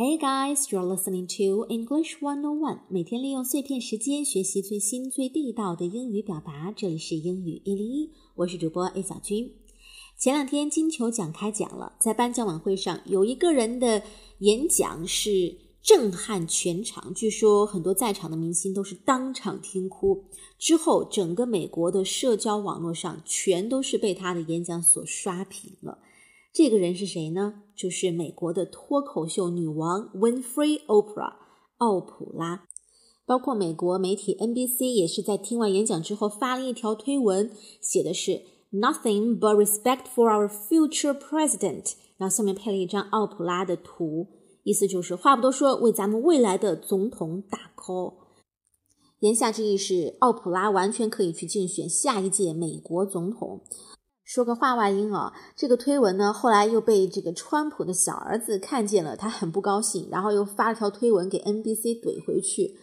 Hey guys, you're listening to English One On One。每天利用碎片时间学习最新最地道的英语表达。这里是英语一零一，我是主播 A 小军。前两天金球奖开奖了，在颁奖晚会上，有一个人的演讲是震撼全场，据说很多在场的明星都是当场听哭。之后，整个美国的社交网络上全都是被他的演讲所刷屏了。这个人是谁呢？就是美国的脱口秀女王 Winfrey Oprah 奥普拉。包括美国媒体 NBC 也是在听完演讲之后发了一条推文，写的是 Nothing but respect for our future president，然后下面配了一张奥普拉的图，意思就是话不多说，为咱们未来的总统打 call。言下之意是，奥普拉完全可以去竞选下一届美国总统。说个话外音啊，这个推文呢，后来又被这个川普的小儿子看见了，他很不高兴，然后又发了条推文给 NBC 怼回去。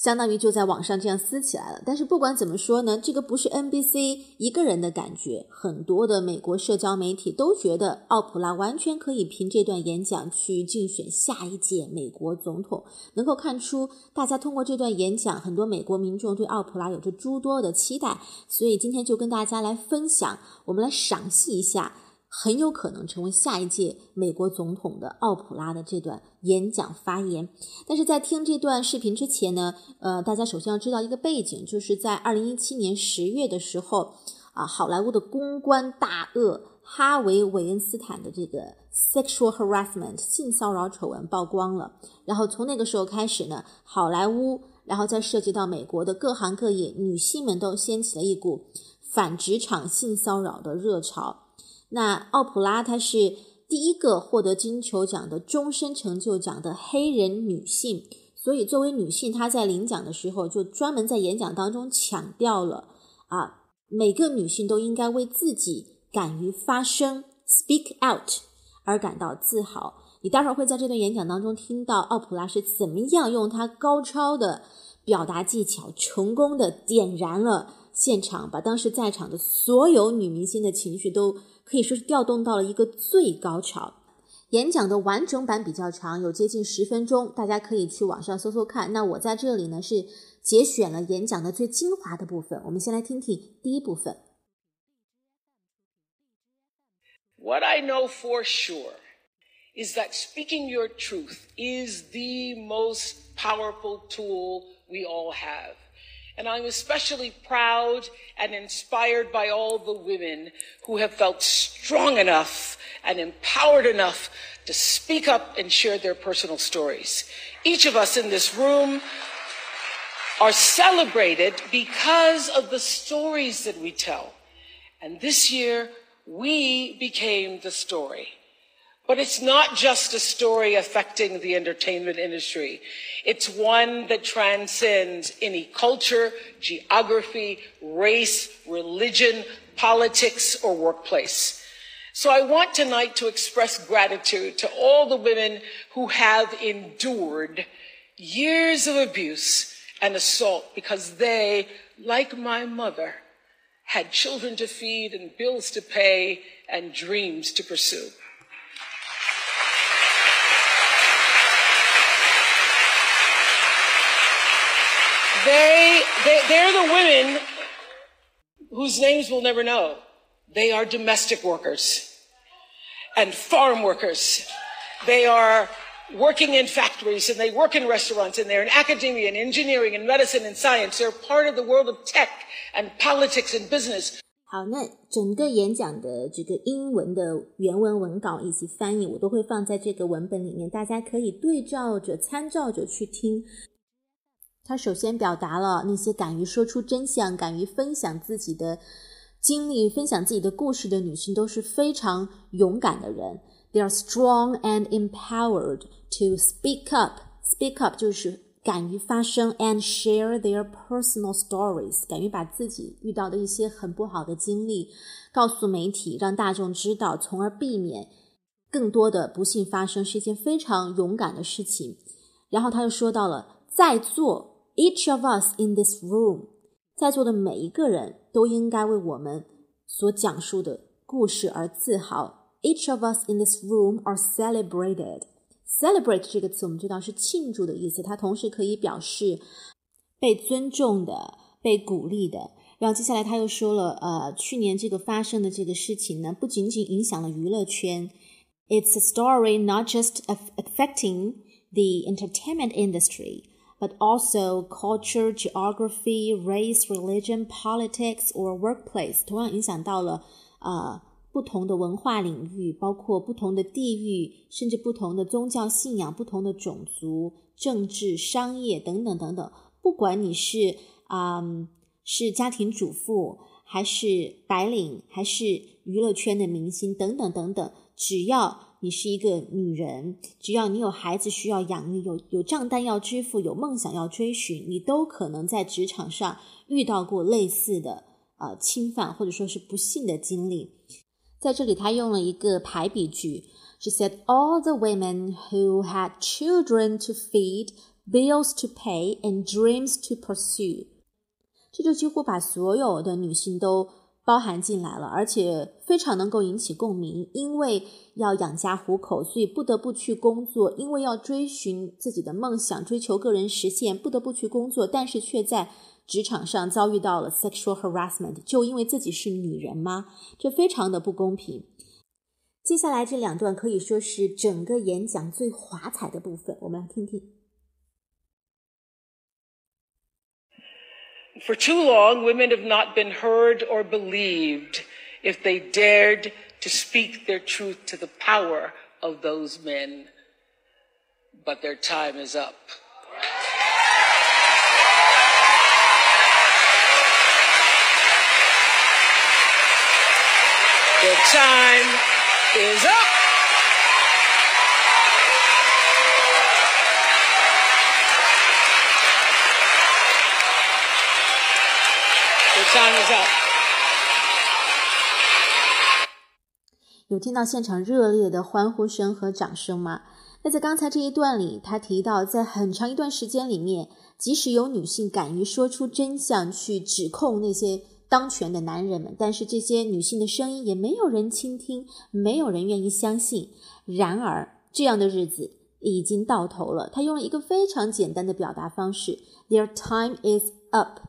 相当于就在网上这样撕起来了。但是不管怎么说呢，这个不是 NBC 一个人的感觉，很多的美国社交媒体都觉得奥普拉完全可以凭这段演讲去竞选下一届美国总统。能够看出，大家通过这段演讲，很多美国民众对奥普拉有着诸多的期待。所以今天就跟大家来分享，我们来赏析一下。很有可能成为下一届美国总统的奥普拉的这段演讲发言。但是在听这段视频之前呢，呃，大家首先要知道一个背景，就是在二零一七年十月的时候，啊，好莱坞的公关大鳄哈维·韦恩斯坦的这个 sexual harassment 性骚扰丑闻曝光了。然后从那个时候开始呢，好莱坞，然后再涉及到美国的各行各业，女性们都掀起了一股反职场性骚扰的热潮。那奥普拉她是第一个获得金球奖的终身成就奖的黑人女性，所以作为女性，她在领奖的时候就专门在演讲当中强调了啊，每个女性都应该为自己敢于发声 （speak out） 而感到自豪。你待会儿会在这段演讲当中听到奥普拉是怎么样用她高超的表达技巧，成功的点燃了现场，把当时在场的所有女明星的情绪都。可以说是调动到了一个最高潮。演讲的完整版比较长，有接近十分钟，大家可以去网上搜搜看。那我在这里呢是节选了演讲的最精华的部分。我们先来听听第一部分。What I know for sure is that speaking your truth is the most powerful tool we all have. And I'm especially proud and inspired by all the women who have felt strong enough and empowered enough to speak up and share their personal stories. Each of us in this room are celebrated because of the stories that we tell. And this year, we became the story. But it's not just a story affecting the entertainment industry. It's one that transcends any culture, geography, race, religion, politics, or workplace. So I want tonight to express gratitude to all the women who have endured years of abuse and assault because they, like my mother, had children to feed and bills to pay and dreams to pursue. They, they, they're the women whose names we'll never know. They are domestic workers and farm workers. They are working in factories and they work in restaurants and they're in academia and engineering and medicine and science. They're part of the world of tech and politics and business. 好，那整个演讲的这个英文的原文文稿以及翻译，我都会放在这个文本里面，大家可以对照着、参照着去听。 他首先表达了那些敢于说出真相、敢于分享自己的经历、分享自己的故事的女性都是非常勇敢的人。They are strong and empowered to speak up. Speak up 就是敢于发声，and share their personal stories，敢于把自己遇到的一些很不好的经历告诉媒体，让大众知道，从而避免更多的不幸发生，是一件非常勇敢的事情。然后他又说到了，在座。Each of us in this room，在座的每一个人都应该为我们所讲述的故事而自豪。Each of us in this room are celebrated. Celebrate 这个词我们知道是庆祝的意思，它同时可以表示被尊重的、被鼓励的。然后接下来他又说了，呃，去年这个发生的这个事情呢，不仅仅影响了娱乐圈，It's a story not just affecting the entertainment industry, But also culture, geography, race, religion, politics, or workplace，同样影响到了呃不同的文化领域，包括不同的地域，甚至不同的宗教信仰、不同的种族、政治、商业等等等等。不管你是啊。是家庭主妇，还是白领，还是娱乐圈的明星等等等等，只要你是一个女人，只要你有孩子需要养育，有有账单要支付，有梦想要追寻，你都可能在职场上遇到过类似的呃侵犯或者说是不幸的经历。在这里，他用了一个排比句，She said all the women who had children to feed, bills to pay, and dreams to pursue. 这就几乎把所有的女性都包含进来了，而且非常能够引起共鸣。因为要养家糊口，所以不得不去工作；因为要追寻自己的梦想，追求个人实现，不得不去工作。但是却在职场上遭遇到了 sexual harassment，就因为自己是女人吗？这非常的不公平。接下来这两段可以说是整个演讲最华彩的部分，我们来听听。For too long, women have not been heard or believed if they dared to speak their truth to the power of those men. But their time is up. Their time is up. Time is up。有听到现场热烈的欢呼声和掌声吗？那在刚才这一段里，他提到，在很长一段时间里面，即使有女性敢于说出真相，去指控那些当权的男人们，但是这些女性的声音也没有人倾听，没有人愿意相信。然而，这样的日子已经到头了。他用了一个非常简单的表达方式：Their time is up.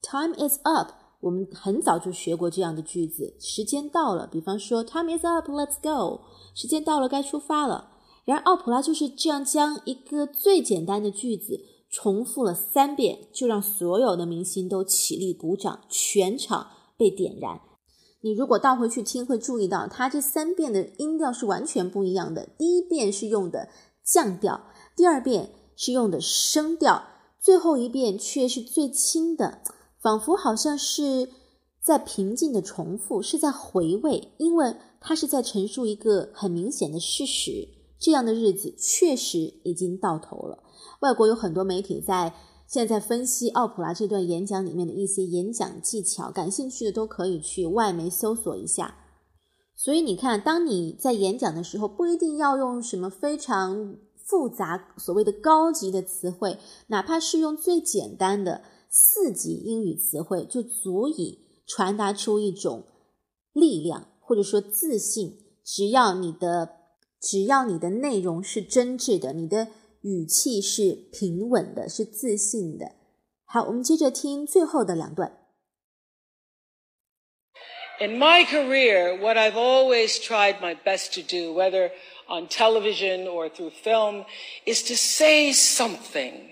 Time is up. 我们很早就学过这样的句子，时间到了。比方说，Time is up, let's go。时间到了，该出发了。然而，奥普拉就是这样将一个最简单的句子重复了三遍，就让所有的明星都起立鼓掌，全场被点燃。你如果倒回去听，会注意到他这三遍的音调是完全不一样的。第一遍是用的降调，第二遍是用的升调，最后一遍却是最轻的。仿佛好像是在平静的重复，是在回味，因为他是在陈述一个很明显的事实：这样的日子确实已经到头了。外国有很多媒体在现在分析奥普拉这段演讲里面的一些演讲技巧，感兴趣的都可以去外媒搜索一下。所以你看，当你在演讲的时候，不一定要用什么非常复杂、所谓的高级的词汇，哪怕是用最简单的。四级英语词汇就足以传达出一种力量，或者说自信。只要你的，只要你的内容是真挚的，你的语气是平稳的，是自信的。好，我们接着听最后的两段。In my career, what I've always tried my best to do, whether on television or through film, is to say something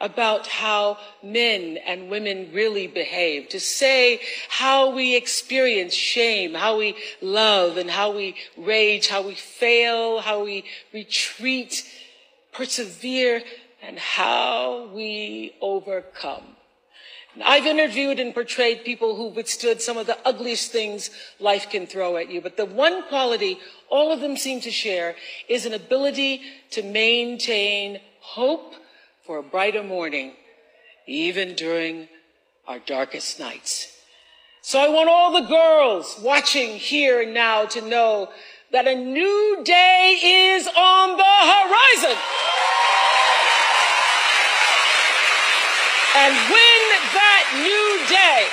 about how men and women really behave, to say how we experience shame, how we love and how we rage, how we fail, how we retreat, persevere, and how we overcome. I've interviewed and portrayed people who withstood some of the ugliest things life can throw at you, but the one quality all of them seem to share is an ability to maintain hope for a brighter morning, even during our darkest nights. So I want all the girls watching here and now to know that a new day is on the horizon. And when that new day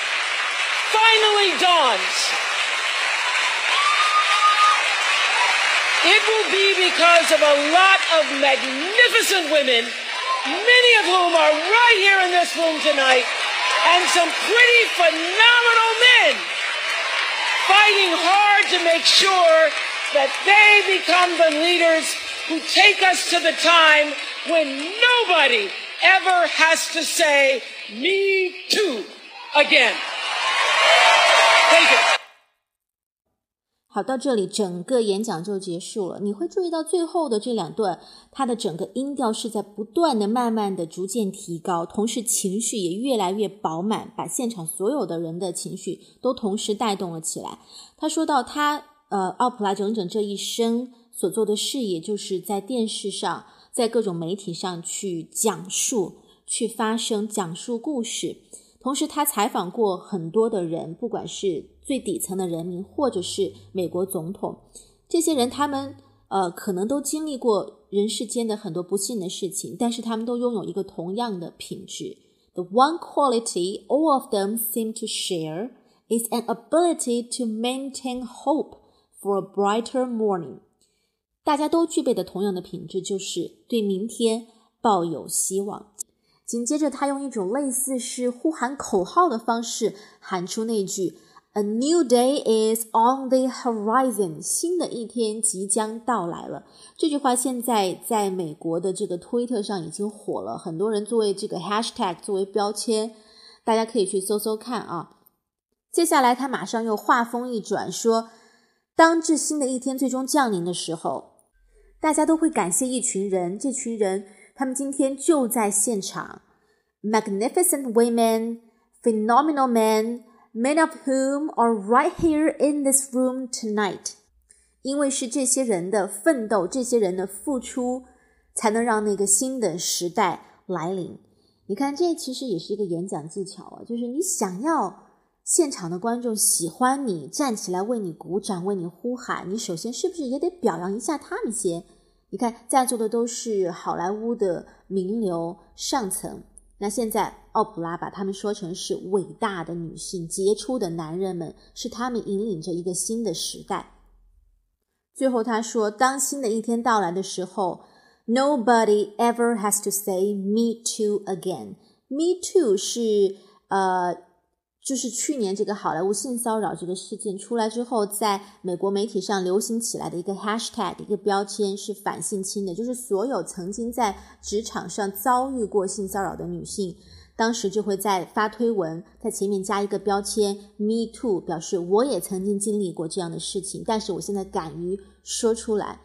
finally dawns, it will be because of a lot of magnificent women, many of whom are right here in this room tonight, and some pretty phenomenal men fighting hard to make sure that they become the leaders who take us to the time when nobody ever has to say, me too, again. 好，到这里整个演讲就结束了。你会注意到最后的这两段，它的整个音调是在不断的、慢慢的、逐渐提高，同时情绪也越来越饱满，把现场所有的人的情绪都同时带动了起来。他说到，他呃，奥普拉整整这一生所做的事业，就是在电视上，在各种媒体上去讲述、去发声、讲述故事。同时，他采访过很多的人，不管是最底层的人民，或者是美国总统，这些人他们呃可能都经历过人世间的很多不幸的事情，但是他们都拥有一个同样的品质。The one quality all of them seem to share is an ability to maintain hope for a brighter morning。大家都具备的同样的品质就是对明天抱有希望。紧接着，他用一种类似是呼喊口号的方式喊出那句 “A new day is on the horizon”，新的一天即将到来了。这句话现在在美国的这个推特上已经火了，很多人作为这个 hashtag 作为标签，大家可以去搜搜看啊。接下来，他马上又话锋一转，说：“当这新的一天最终降临的时候，大家都会感谢一群人，这群人。”他们今天就在现场，magnificent women, phenomenal men, many of whom are right here in this room tonight。因为是这些人的奋斗，这些人的付出，才能让那个新的时代来临。你看，这其实也是一个演讲技巧啊，就是你想要现场的观众喜欢你，站起来为你鼓掌，为你呼喊，你首先是不是也得表扬一下他们先？你看，在座的都是好莱坞的名流上层。那现在，奥普拉把他们说成是伟大的女性、杰出的男人们，是他们引领着一个新的时代。最后他说：“当新的一天到来的时候，Nobody ever has to say me too again。Me too 是呃。”就是去年这个好莱坞性骚扰这个事件出来之后，在美国媒体上流行起来的一个 hashtag 一个标签是反性侵的，就是所有曾经在职场上遭遇过性骚扰的女性，当时就会在发推文，在前面加一个标签 me too，表示我也曾经经历过这样的事情，但是我现在敢于说出来。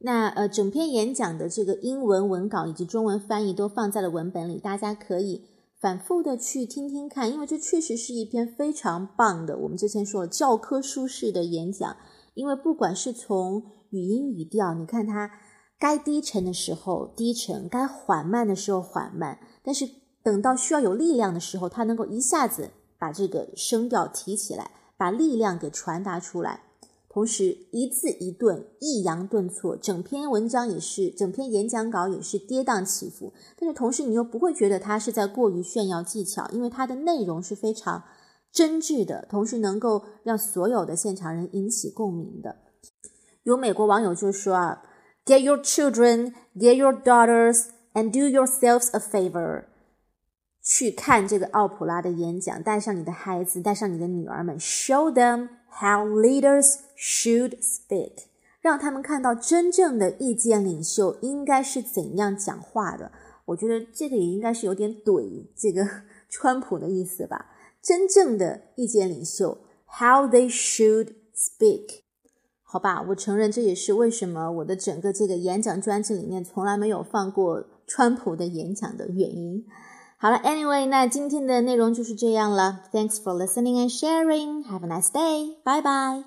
那呃，整篇演讲的这个英文文稿以及中文翻译都放在了文本里，大家可以。反复的去听听看，因为这确实是一篇非常棒的。我们之前说了教科书式的演讲，因为不管是从语音语调，你看它该低沉的时候低沉，该缓慢的时候缓慢，但是等到需要有力量的时候，它能够一下子把这个声调提起来，把力量给传达出来。同时，一字一顿，抑扬顿挫，整篇文章也是，整篇演讲稿也是跌宕起伏。但是同时，你又不会觉得他是在过于炫耀技巧，因为它的内容是非常真挚的，同时能够让所有的现场人引起共鸣的。有美国网友就说啊：“Get your children, get your daughters, and do yourselves a favor。”去看这个奥普拉的演讲，带上你的孩子，带上你的女儿们，show them how leaders should speak，让他们看到真正的意见领袖应该是怎样讲话的。我觉得这个也应该是有点怼这个 川普的意思吧。真正的意见领袖，how they should speak，好吧，我承认这也是为什么我的整个这个演讲专辑里面从来没有放过川普的演讲的原因。好了，Anyway，那今天的内容就是这样了。Thanks for listening and sharing. Have a nice day. Bye bye.